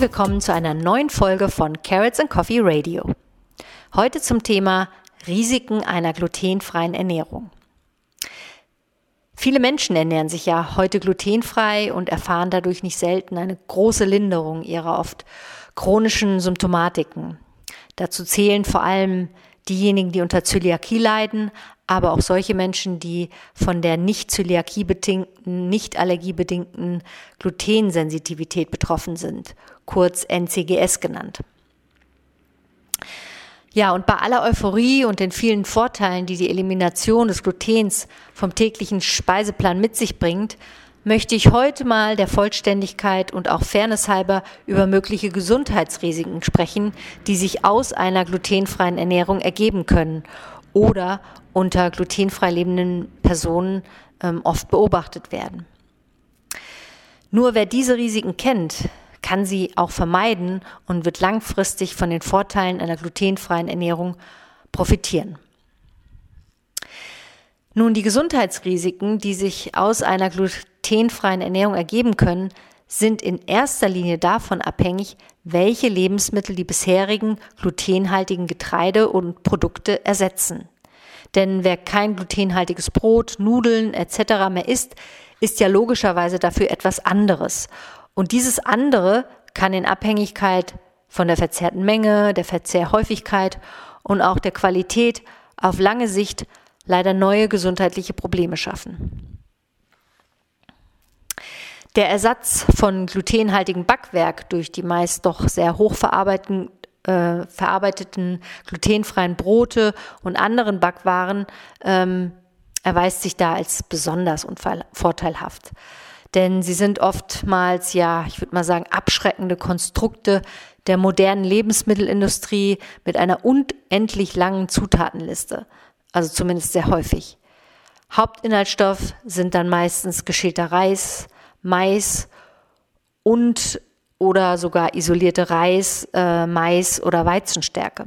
Herzlich willkommen zu einer neuen Folge von Carrots and Coffee Radio. Heute zum Thema Risiken einer glutenfreien Ernährung. Viele Menschen ernähren sich ja heute glutenfrei und erfahren dadurch nicht selten eine große Linderung ihrer oft chronischen Symptomatiken. Dazu zählen vor allem diejenigen, die unter Zöliakie leiden, aber auch solche Menschen, die von der nicht Zöliakie bedingten, nicht allergiebedingten Glutensensitivität betroffen sind, kurz NCGS genannt. Ja, und bei aller Euphorie und den vielen Vorteilen, die die Elimination des Glutens vom täglichen Speiseplan mit sich bringt, möchte ich heute mal der Vollständigkeit und auch Fairness halber über mögliche Gesundheitsrisiken sprechen, die sich aus einer glutenfreien Ernährung ergeben können oder unter glutenfrei lebenden Personen ähm, oft beobachtet werden. Nur wer diese Risiken kennt, kann sie auch vermeiden und wird langfristig von den Vorteilen einer glutenfreien Ernährung profitieren. Nun, die Gesundheitsrisiken, die sich aus einer glutenfreien Ernährung ergeben können, sind in erster Linie davon abhängig, welche Lebensmittel die bisherigen glutenhaltigen Getreide und Produkte ersetzen. Denn wer kein glutenhaltiges Brot, Nudeln etc. mehr isst, ist ja logischerweise dafür etwas anderes. Und dieses andere kann in Abhängigkeit von der verzehrten Menge, der Verzehrhäufigkeit und auch der Qualität auf lange Sicht leider neue gesundheitliche Probleme schaffen. Der Ersatz von glutenhaltigem Backwerk durch die meist doch sehr hoch verarbeiteten, äh, verarbeiteten glutenfreien Brote und anderen Backwaren ähm, erweist sich da als besonders vorteilhaft. Denn sie sind oftmals, ja, ich würde mal sagen, abschreckende Konstrukte der modernen Lebensmittelindustrie mit einer unendlich langen Zutatenliste. Also zumindest sehr häufig. Hauptinhaltsstoff sind dann meistens geschälter Reis, Mais und oder sogar isolierte Reis, äh, Mais oder Weizenstärke.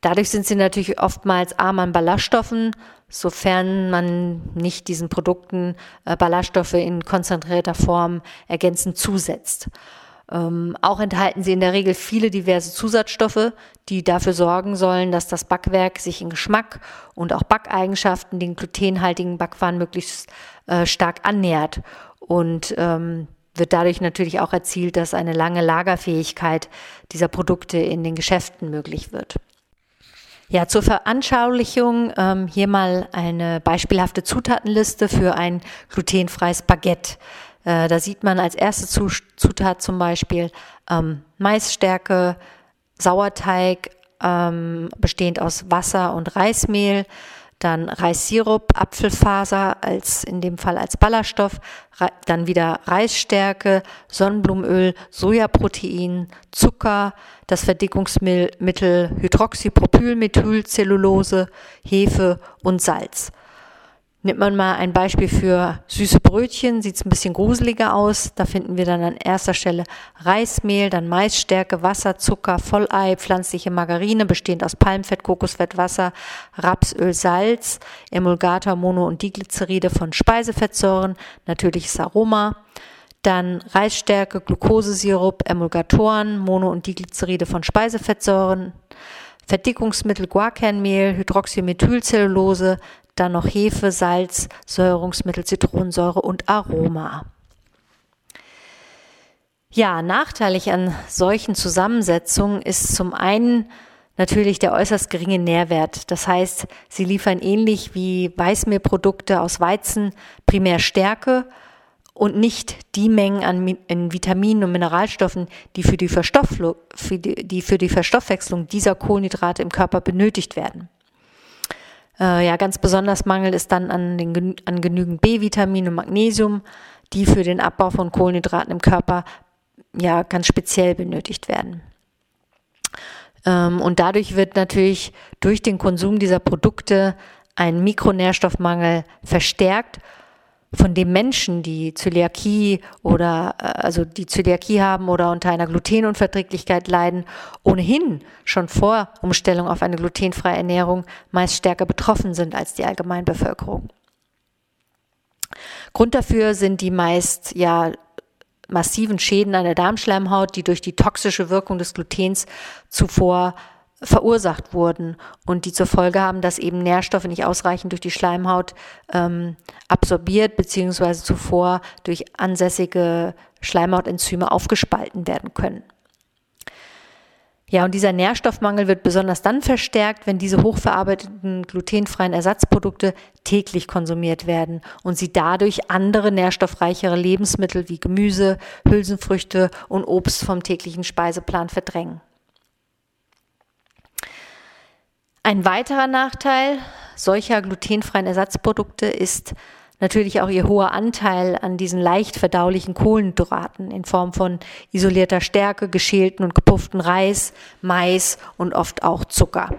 Dadurch sind sie natürlich oftmals arm an Ballaststoffen, sofern man nicht diesen Produkten äh, Ballaststoffe in konzentrierter Form ergänzend zusetzt. Ähm, auch enthalten sie in der Regel viele diverse Zusatzstoffe, die dafür sorgen sollen, dass das Backwerk sich in Geschmack und auch Backeigenschaften den glutenhaltigen Backwaren möglichst äh, stark annähert und ähm, wird dadurch natürlich auch erzielt, dass eine lange Lagerfähigkeit dieser Produkte in den Geschäften möglich wird. Ja, zur Veranschaulichung ähm, hier mal eine beispielhafte Zutatenliste für ein glutenfreies Baguette. Äh, da sieht man als erste Zutat zum Beispiel ähm, Maisstärke, Sauerteig, ähm, bestehend aus Wasser und Reismehl, dann Reissirup, Apfelfaser als in dem Fall als Ballaststoff, dann wieder Reisstärke, Sonnenblumenöl, Sojaprotein, Zucker, das Verdickungsmittel Hydroxypropylmethylcellulose, Hefe und Salz. Nimmt man mal ein Beispiel für süße Brötchen, sieht es ein bisschen gruseliger aus. Da finden wir dann an erster Stelle Reismehl, dann Maisstärke, Wasser, Zucker, Vollei, pflanzliche Margarine, bestehend aus Palmfett, Kokosfett, Wasser, Rapsöl, Salz, Emulgator, Mono- und Diglyceride von Speisefettsäuren, natürliches Aroma. Dann Reisstärke, Glukosesirup, Emulgatoren, Mono- und Diglyceride von Speisefettsäuren. Verdickungsmittel Guarkernmehl, Hydroxymethylcellulose, dann noch Hefe, Salz, Säurungsmittel, Zitronensäure und Aroma. Ja, nachteilig an solchen Zusammensetzungen ist zum einen natürlich der äußerst geringe Nährwert. Das heißt, sie liefern ähnlich wie Weißmehlprodukte aus Weizen primär Stärke und nicht die Mengen an Vitaminen und Mineralstoffen, die für die, für die, die für die Verstoffwechslung dieser Kohlenhydrate im Körper benötigt werden. Äh, ja, ganz besonders mangelt es dann an, den, an genügend B-Vitamin und Magnesium, die für den Abbau von Kohlenhydraten im Körper ja ganz speziell benötigt werden. Ähm, und dadurch wird natürlich durch den Konsum dieser Produkte ein Mikronährstoffmangel verstärkt von dem Menschen, die Zöliakie oder äh, also die Zöliakie haben oder unter einer Glutenunverträglichkeit leiden, ohnehin schon vor Umstellung auf eine glutenfreie Ernährung meist stärker betroffen sind als die Allgemeinbevölkerung. Grund dafür sind die meist ja massiven Schäden an der Darmschleimhaut, die durch die toxische Wirkung des Glutens zuvor verursacht wurden und die zur Folge haben, dass eben Nährstoffe nicht ausreichend durch die Schleimhaut ähm, absorbiert bzw. zuvor durch ansässige Schleimhautenzyme aufgespalten werden können. Ja, und dieser Nährstoffmangel wird besonders dann verstärkt, wenn diese hochverarbeiteten glutenfreien Ersatzprodukte täglich konsumiert werden und sie dadurch andere nährstoffreichere Lebensmittel wie Gemüse, Hülsenfrüchte und Obst vom täglichen Speiseplan verdrängen. Ein weiterer Nachteil solcher glutenfreien Ersatzprodukte ist natürlich auch ihr hoher Anteil an diesen leicht verdaulichen Kohlenhydraten in Form von isolierter Stärke, geschälten und gepufften Reis, Mais und oft auch Zucker.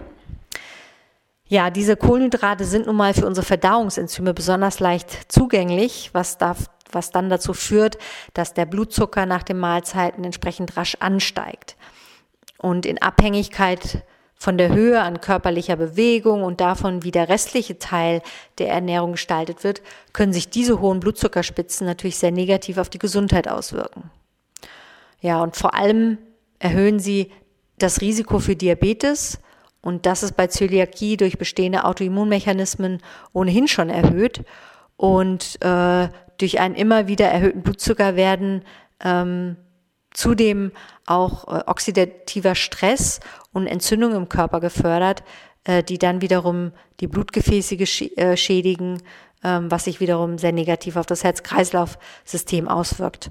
Ja, diese Kohlenhydrate sind nun mal für unsere Verdauungsenzyme besonders leicht zugänglich, was, darf, was dann dazu führt, dass der Blutzucker nach den Mahlzeiten entsprechend rasch ansteigt. Und in Abhängigkeit von der Höhe an körperlicher Bewegung und davon, wie der restliche Teil der Ernährung gestaltet wird, können sich diese hohen Blutzuckerspitzen natürlich sehr negativ auf die Gesundheit auswirken. Ja, und vor allem erhöhen sie das Risiko für Diabetes und das ist bei Zöliakie durch bestehende Autoimmunmechanismen ohnehin schon erhöht und äh, durch einen immer wieder erhöhten Blutzucker werden ähm, zudem auch äh, oxidativer Stress und Entzündung im Körper gefördert, äh, die dann wiederum die Blutgefäße äh, schädigen, ähm, was sich wiederum sehr negativ auf das Herz-Kreislauf-System auswirkt.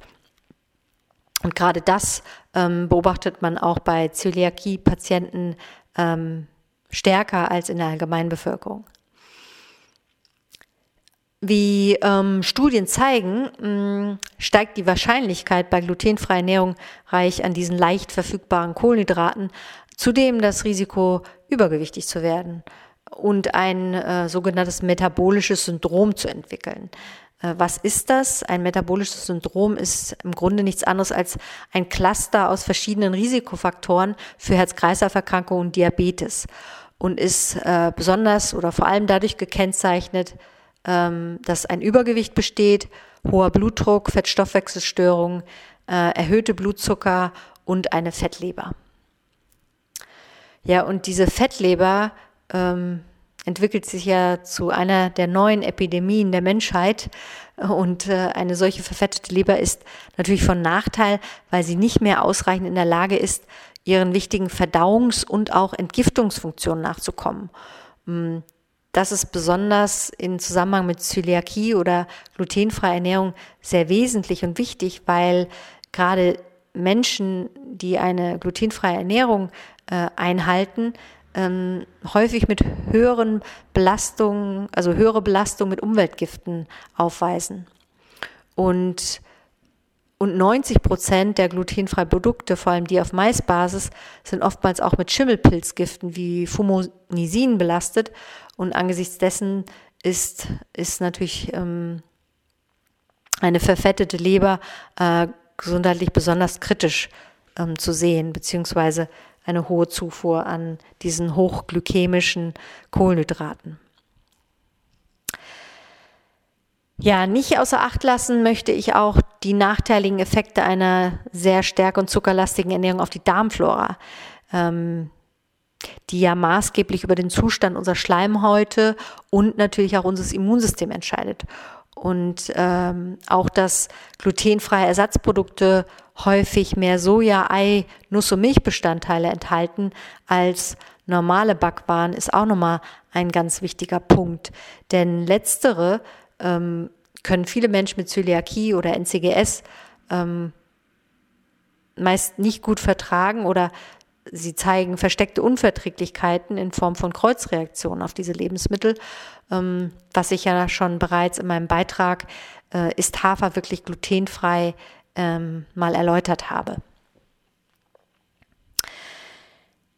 Und gerade das ähm, beobachtet man auch bei Zöliakie-Patienten ähm, stärker als in der Allgemeinbevölkerung. Wie ähm, Studien zeigen, mh, mm, steigt die Wahrscheinlichkeit bei glutenfreier Ernährung reich an diesen leicht verfügbaren Kohlenhydraten, zudem das Risiko, übergewichtig zu werden und ein äh, sogenanntes metabolisches Syndrom zu entwickeln. Äh, was ist das? Ein metabolisches Syndrom ist im Grunde nichts anderes als ein Cluster aus verschiedenen Risikofaktoren für Herz-Kreislauf-Erkrankungen und Diabetes und ist äh, besonders oder vor allem dadurch gekennzeichnet, ähm, dass ein Übergewicht besteht, hoher Blutdruck, Fettstoffwechselstörung, äh, erhöhte Blutzucker und eine Fettleber. Ja, und diese Fettleber ähm, entwickelt sich ja zu einer der neuen Epidemien der Menschheit. Und äh, eine solche verfettete Leber ist natürlich von Nachteil, weil sie nicht mehr ausreichend in der Lage ist, ihren wichtigen Verdauungs- und auch Entgiftungsfunktionen nachzukommen. Das ist besonders im Zusammenhang mit Zöliakie oder glutenfreier Ernährung sehr wesentlich und wichtig, weil gerade Menschen, die eine glutenfreie Ernährung äh, einhalten, ähm, häufig mit höheren Belastungen, also höhere Belastung mit Umweltgiften aufweisen. Und und 90 Prozent der glutenfreien Produkte, vor allem die auf Maisbasis, sind oftmals auch mit Schimmelpilzgiften wie Fumonisin belastet. Und angesichts dessen ist, ist natürlich ähm, eine verfettete Leber äh, gesundheitlich besonders kritisch ähm, zu sehen, beziehungsweise eine hohe Zufuhr an diesen hochglykämischen Kohlenhydraten. Ja, nicht außer Acht lassen möchte ich auch die nachteiligen Effekte einer sehr stärk- und zuckerlastigen Ernährung auf die Darmflora, ähm, die ja maßgeblich über den Zustand unserer Schleimhäute und natürlich auch unseres Immunsystems entscheidet. Und ähm, auch, dass glutenfreie Ersatzprodukte häufig mehr Soja, Ei, Nuss- und Milchbestandteile enthalten als normale Backwaren, ist auch nochmal ein ganz wichtiger Punkt. Denn letztere ähm, können viele Menschen mit Zöliakie oder NCGS ähm, meist nicht gut vertragen oder sie zeigen versteckte Unverträglichkeiten in Form von Kreuzreaktionen auf diese Lebensmittel. Ähm, was ich ja schon bereits in meinem Beitrag äh, Ist Hafer wirklich glutenfrei ähm, mal erläutert habe.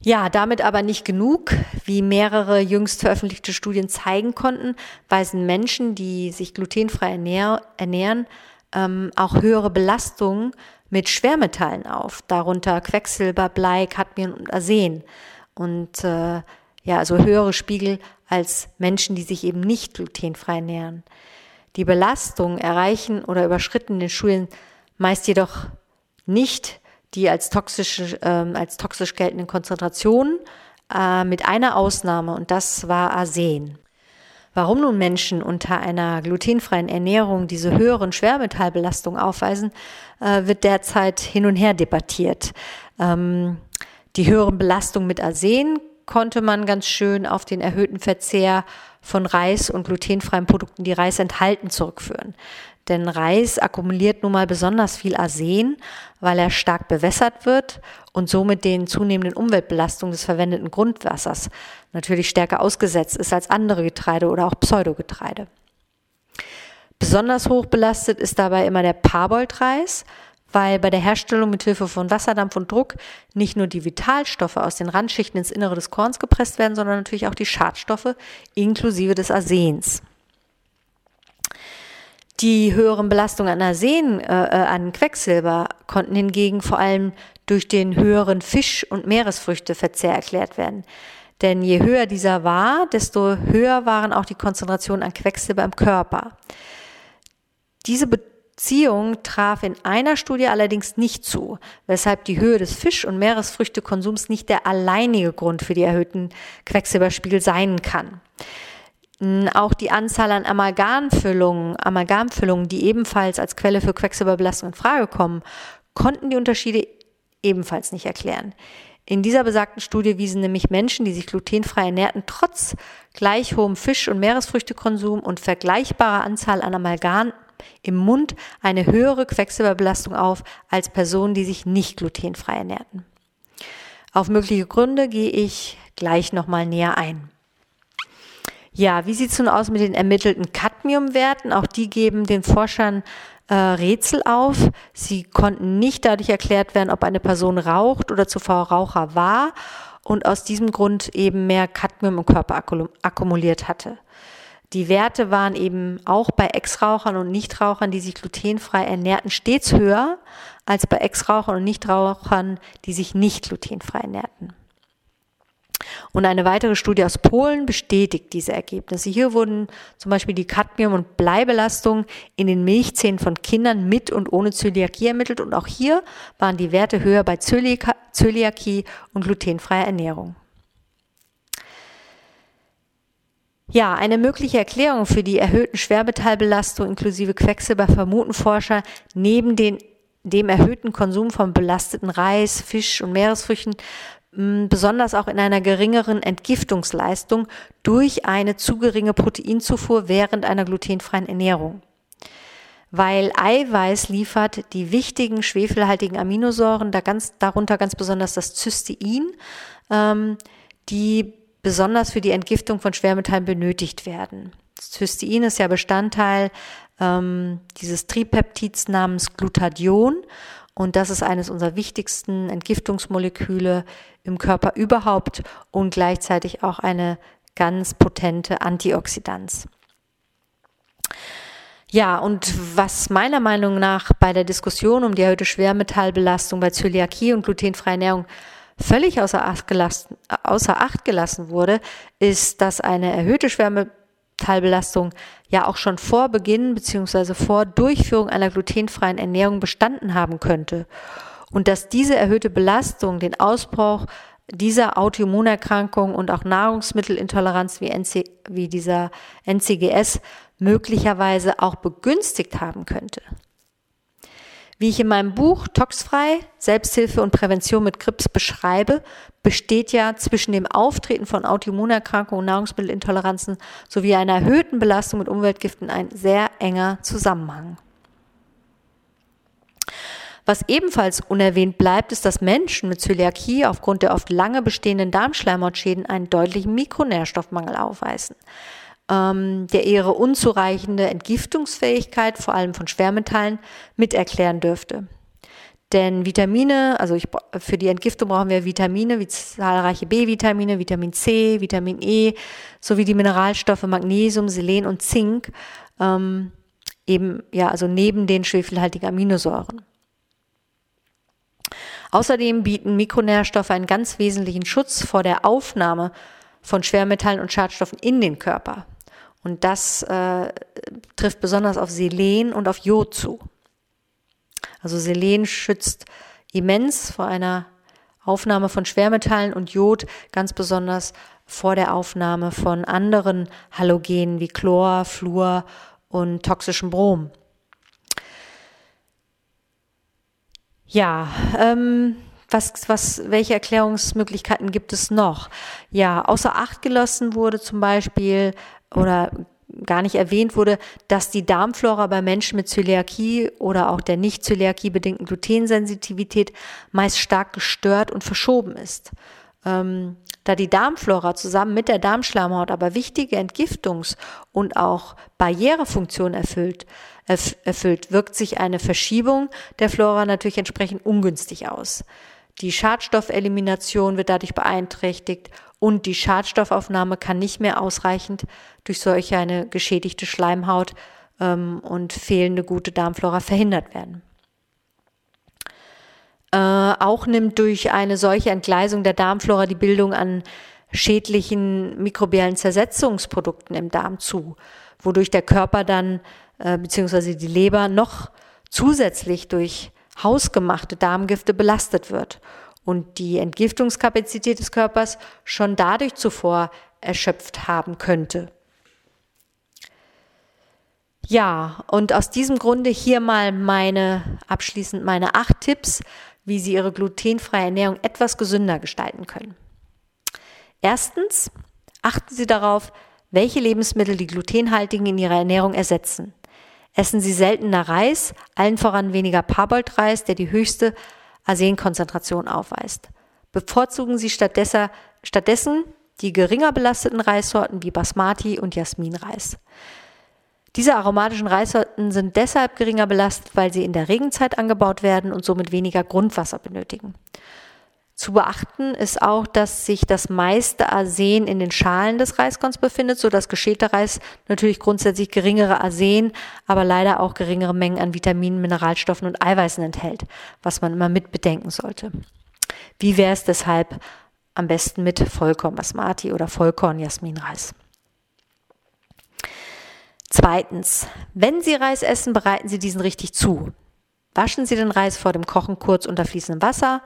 Ja, damit aber nicht genug. Wie mehrere jüngst veröffentlichte Studien zeigen konnten, weisen Menschen, die sich glutenfrei ernähr ernähren, ähm, auch höhere Belastungen mit Schwermetallen auf, darunter Quecksilber, Blei, Cadmium und Arsen. Und äh, ja, also höhere Spiegel als Menschen, die sich eben nicht glutenfrei ernähren. Die Belastungen erreichen oder überschritten in den Schulen meist jedoch nicht die als toxisch, äh, als toxisch geltenden Konzentrationen, äh, mit einer Ausnahme und das war Arsen. Warum nun Menschen unter einer glutenfreien Ernährung diese höheren Schwermetallbelastungen aufweisen, äh, wird derzeit hin und her debattiert. Ähm, die höheren Belastungen mit Arsen konnte man ganz schön auf den erhöhten Verzehr von Reis und glutenfreien Produkten, die Reis enthalten, zurückführen. Denn Reis akkumuliert nun mal besonders viel Arsen, weil er stark bewässert wird und somit den zunehmenden Umweltbelastungen des verwendeten Grundwassers natürlich stärker ausgesetzt ist als andere Getreide oder auch Pseudogetreide. Besonders hoch belastet ist dabei immer der Parboiled-Reis, weil bei der Herstellung mit Hilfe von Wasserdampf und Druck nicht nur die Vitalstoffe aus den Randschichten ins Innere des Korns gepresst werden, sondern natürlich auch die Schadstoffe inklusive des Arsens. Die höheren Belastungen an Arsen, äh, äh, an Quecksilber konnten hingegen vor allem durch den höheren Fisch- und Meeresfrüchteverzehr erklärt werden. Denn je höher dieser war, desto höher waren auch die Konzentrationen an Quecksilber im Körper. Diese Beziehung traf in einer Studie allerdings nicht zu, weshalb die Höhe des Fisch- und Meeresfrüchtekonsums nicht der alleinige Grund für die erhöhten Quecksilberspiegel sein kann. Auch die Anzahl an Amalgamfüllungen, Amalgamfüllungen, die ebenfalls als Quelle für Quecksilberbelastung in Frage kommen, konnten die Unterschiede ebenfalls nicht erklären. In dieser besagten Studie wiesen nämlich Menschen, die sich glutenfrei ernährten, trotz gleich hohem Fisch- und Meeresfrüchtekonsum und vergleichbarer Anzahl an Amalgam im Mund eine höhere Quecksilberbelastung auf als Personen, die sich nicht glutenfrei ernährten. Auf mögliche Gründe gehe ich gleich nochmal näher ein. Ja, wie sieht es nun aus mit den ermittelten Cadmiumwerten? Auch die geben den Forschern äh, Rätsel auf. Sie konnten nicht dadurch erklärt werden, ob eine Person raucht oder zuvor Raucher war und aus diesem Grund eben mehr Cadmium im Körper akkumuliert hatte. Die Werte waren eben auch bei Ex-Rauchern und Nichtrauchern, die sich glutenfrei ernährten, stets höher als bei Ex-Rauchern und Nichtrauchern, die sich nicht glutenfrei ernährten. Und eine weitere Studie aus Polen bestätigt diese Ergebnisse. Hier wurden zum Beispiel die Cadmium- und Bleibelastung in den Milchzähnen von Kindern mit und ohne Zöliakie ermittelt. Und auch hier waren die Werte höher bei Zöliakie und glutenfreier Ernährung. Ja, eine mögliche Erklärung für die erhöhten Schwermetallbelastung inklusive Quecksilber vermuten Forscher neben den, dem erhöhten Konsum von belasteten Reis, Fisch und Meeresfrüchten besonders auch in einer geringeren Entgiftungsleistung durch eine zu geringe Proteinzufuhr während einer glutenfreien Ernährung. Weil Eiweiß liefert die wichtigen schwefelhaltigen Aminosäuren, da ganz, darunter ganz besonders das Cystein, ähm, die besonders für die Entgiftung von Schwermetallen benötigt werden. Das Cystein ist ja Bestandteil ähm, dieses Tripeptids namens Glutathion und das ist eines unserer wichtigsten Entgiftungsmoleküle im Körper überhaupt und gleichzeitig auch eine ganz potente Antioxidanz. Ja, und was meiner Meinung nach bei der Diskussion um die erhöhte Schwermetallbelastung bei Zöliakie und glutenfreie Ernährung völlig außer Acht, gelassen, außer Acht gelassen wurde, ist, dass eine erhöhte Schwermetallbelastung Teilbelastung ja auch schon vor Beginn bzw. vor Durchführung einer glutenfreien Ernährung bestanden haben könnte und dass diese erhöhte Belastung den Ausbruch dieser Autoimmunerkrankung und auch Nahrungsmittelintoleranz wie, NC, wie dieser NCGS möglicherweise auch begünstigt haben könnte. Wie ich in meinem Buch Toxfrei, Selbsthilfe und Prävention mit Krebs beschreibe, besteht ja zwischen dem Auftreten von Autoimmunerkrankungen und Nahrungsmittelintoleranzen sowie einer erhöhten Belastung mit Umweltgiften ein sehr enger Zusammenhang. Was ebenfalls unerwähnt bleibt, ist, dass Menschen mit Zöliakie aufgrund der oft lange bestehenden Darmschleimhautschäden einen deutlichen Mikronährstoffmangel aufweisen ähm, der ihre unzureichende Entgiftungsfähigkeit, vor allem von Schwermetallen, mit erklären dürfte. Denn Vitamine, also ich, für die Entgiftung brauchen wir Vitamine wie zahlreiche B-Vitamine, Vitamin C, Vitamin E, sowie die Mineralstoffe Magnesium, Selen und Zink, ähm, eben ja, also neben den schwefelhaltigen Aminosäuren. Außerdem bieten Mikronährstoffe einen ganz wesentlichen Schutz vor der Aufnahme von Schwermetallen und Schadstoffen in den Körper. Und das äh, trifft besonders auf Selen und auf Jod zu. Also Selen schützt immens vor einer Aufnahme von Schwermetallen und Jod, ganz besonders vor der Aufnahme von anderen Halogenen wie Chlor, Fluor und toxischem Brom. Ja, ähm, was, was, welche Erklärungsmöglichkeiten gibt es noch? Ja, außer Acht gelassen wurde zum Beispiel oder gar nicht erwähnt wurde, dass die Darmflora bei Menschen mit Zöliakie oder auch der nicht Zöliakie bedingten Glutensensitivität meist stark gestört und verschoben ist. Ähm, da die Darmflora zusammen mit der Darmschleimhaut aber wichtige Entgiftungs- und auch Barrierefunktionen erfüllt, erfüllt, wirkt sich eine Verschiebung der Flora natürlich entsprechend ungünstig aus. Die Schadstoffelimination wird dadurch beeinträchtigt und die Schadstoffaufnahme kann nicht mehr ausreichend durch solch eine geschädigte Schleimhaut ähm, und fehlende gute Darmflora verhindert werden. Äh, auch nimmt durch eine solche Entgleisung der Darmflora die Bildung an schädlichen mikrobiellen Zersetzungsprodukten im Darm zu, wodurch der Körper dann äh, beziehungsweise die Leber noch zusätzlich durch hausgemachte Darmgifte belastet wird und die Entgiftungskapazität des Körpers schon dadurch zuvor erschöpft haben könnte. Ja, und aus diesem Grunde hier mal meine, abschließend meine acht Tipps, wie Sie Ihre glutenfreie Ernährung etwas gesünder gestalten können. Erstens, achten Sie darauf, welche Lebensmittel die glutenhaltigen in Ihrer Ernährung ersetzen. Essen Sie seltener Reis, allen voran weniger Parboiled-Reis, der die höchste Arsenkonzentration aufweist. Bevorzugen Sie stattdessen, stattdessen die geringer belasteten Reissorten wie Basmati und Jasminreis. Diese aromatischen Reissorten sind deshalb geringer belastet, weil sie in der Regenzeit angebaut werden und somit weniger Grundwasser benötigen. Zu beachten ist auch, dass sich das meiste Arsen in den Schalen des Reiskorns befindet, so dass geschälter Reis natürlich grundsätzlich geringere Arsen, aber leider auch geringere Mengen an Vitaminen, Mineralstoffen und Eiweißen enthält, was man immer mit bedenken sollte. Wie wäre es deshalb am besten mit Vollkorn Basmati oder Vollkorn Jasminreis? Zweitens, wenn Sie Reis essen, bereiten Sie diesen richtig zu. Waschen Sie den Reis vor dem Kochen kurz unter fließendem Wasser,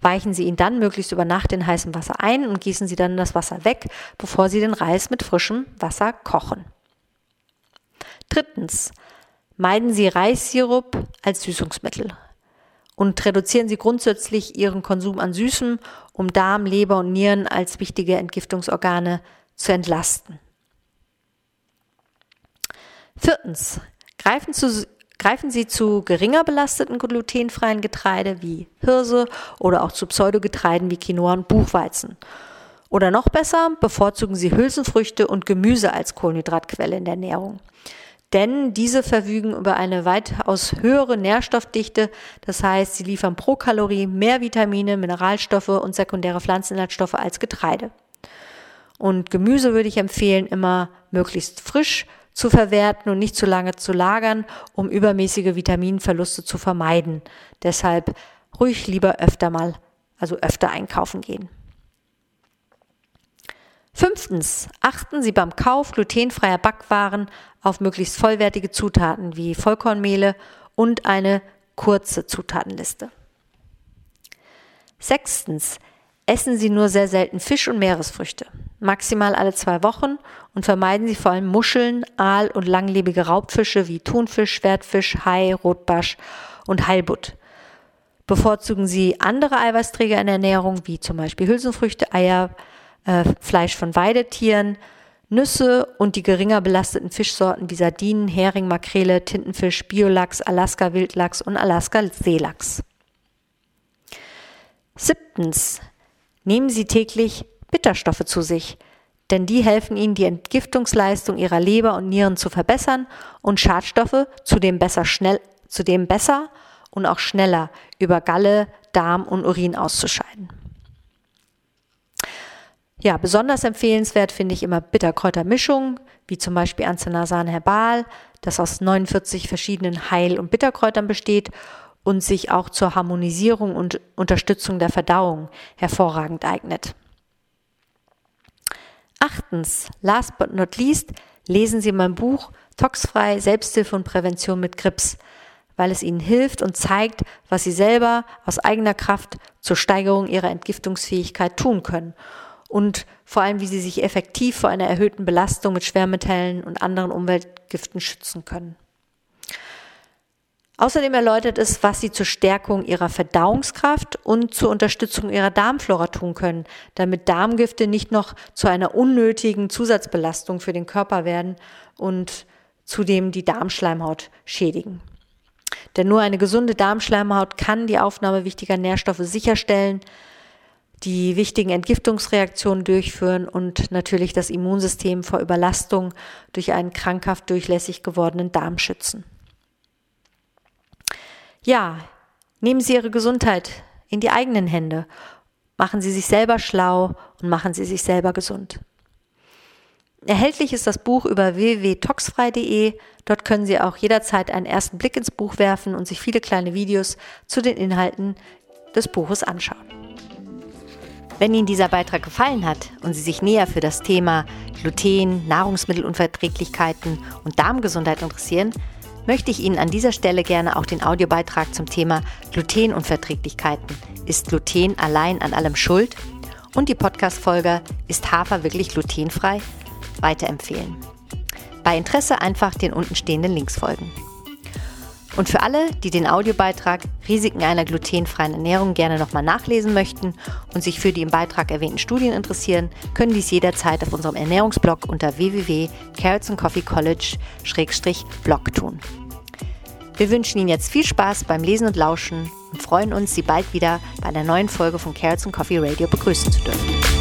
weichen Sie ihn dann möglichst über Nacht in heißem Wasser ein und gießen Sie dann das Wasser weg, bevor Sie den Reis mit frischem Wasser kochen. Drittens, meiden Sie Reissirup als Süßungsmittel und reduzieren Sie grundsätzlich Ihren Konsum an Süßem, um Darm, Leber und Nieren als wichtige Entgiftungsorgane zu entlasten. Viertens, greifen, zu, greifen Sie zu geringer belasteten glutenfreien Getreide wie Hirse oder auch zu Pseudogetreiden wie Quinoa und Buchweizen. Oder noch besser, bevorzugen Sie Hülsenfrüchte und Gemüse als Kohlenhydratquelle in der Ernährung. Denn diese verfügen über eine weitaus höhere Nährstoffdichte, das heißt, sie liefern pro Kalorie mehr Vitamine, Mineralstoffe und sekundäre Pflanzeninhaltsstoffe als Getreide. Und Gemüse würde ich empfehlen, immer möglichst frisch zu verwerten und nicht zu lange zu lagern, um übermäßige Vitaminverluste zu vermeiden. Deshalb ruhig lieber öfter mal, also öfter einkaufen gehen. Fünftens, achten Sie beim Kauf glutenfreier Backwaren auf möglichst vollwertige Zutaten wie Vollkornmehle und eine kurze Zutatenliste. Sechstens, Essen Sie nur sehr selten Fisch und Meeresfrüchte, maximal alle zwei Wochen und vermeiden Sie vor allem Muscheln, Aal und langlebige Raubfische wie Thunfisch, Schwertfisch, Hai, Rotbarsch und Heilbutt. Bevorzugen Sie andere Eiweißträger in der Ernährung wie zum Beispiel Hülsenfrüchte, Eier, äh, Fleisch von Weidetieren, Nüsse und die geringer belasteten Fischsorten wie Sardinen, Hering, Makrele, Tintenfisch, Biolachs, Alaska Wildlachs und Alaska Seelachs. Siebtens. Nehmen Sie täglich Bitterstoffe zu sich, denn die helfen Ihnen, die Entgiftungsleistung Ihrer Leber und Nieren zu verbessern und Schadstoffe zudem besser schnell, zudem besser und auch schneller über Galle, Darm und Urin auszuscheiden. Ja, besonders empfehlenswert finde ich immer Bitterkräutermischungen, wie zum Beispiel Anzanasan Herbal, das aus 49 verschiedenen Heil- und Bitterkräutern besteht und sich auch zur Harmonisierung und Unterstützung der Verdauung hervorragend eignet. Achtens, last but not least, lesen Sie mein Buch Toxfrei Selbsthilfe und Prävention mit Grips, weil es ihnen hilft und zeigt, was sie selber aus eigener Kraft zur Steigerung ihrer Entgiftungsfähigkeit tun können und vor allem, wie sie sich effektiv vor einer erhöhten Belastung mit Schwermetallen und anderen Umweltgiften schützen können. Außerdem erläutert es, was sie zur Stärkung ihrer Verdauungskraft und zur Unterstützung ihrer Darmflora tun können, damit Darmgifte nicht noch zu einer unnötigen Zusatzbelastung für den Körper werden und zudem die Darmschleimhaut schädigen. Denn nur eine gesunde Darmschleimhaut kann die Aufnahme wichtiger Nährstoffe sicherstellen, die wichtigen Entgiftungsreaktionen durchführen und natürlich das Immunsystem vor Überlastung durch einen krankhaft durchlässig gewordenen Darm schützen. Ja, nehmen Sie Ihre Gesundheit in die eigenen Hände. Machen Sie sich selber schlau und machen Sie sich selber gesund. Erhältlich ist das Buch über www.toxfrei.de. Dort können Sie auch jederzeit einen ersten Blick ins Buch werfen und sich viele kleine Videos zu den Inhalten des Buches anschauen. Wenn Ihnen dieser Beitrag gefallen hat und Sie sich näher für das Thema Gluten, Nahrungsmittelunverträglichkeiten und Darmgesundheit interessieren, möchte ich Ihnen an dieser Stelle gerne auch den Audiobeitrag zum Thema Glutenunverträglichkeiten. Ist Gluten allein an allem schuld? Und die Podcast-Folge Ist Hafer wirklich glutenfrei? weiterempfehlen. Bei Interesse einfach den untenstehenden Links folgen. Und für alle, die den Audiobeitrag Risiken einer glutenfreien Ernährung gerne nochmal nachlesen möchten und sich für die im Beitrag erwähnten Studien interessieren, können dies jederzeit auf unserem Ernährungsblog unter www.carrotsandcoffeecollege-blog tun. Wir wünschen Ihnen jetzt viel Spaß beim Lesen und Lauschen und freuen uns, Sie bald wieder bei einer neuen Folge von Carrots Coffee Radio begrüßen zu dürfen.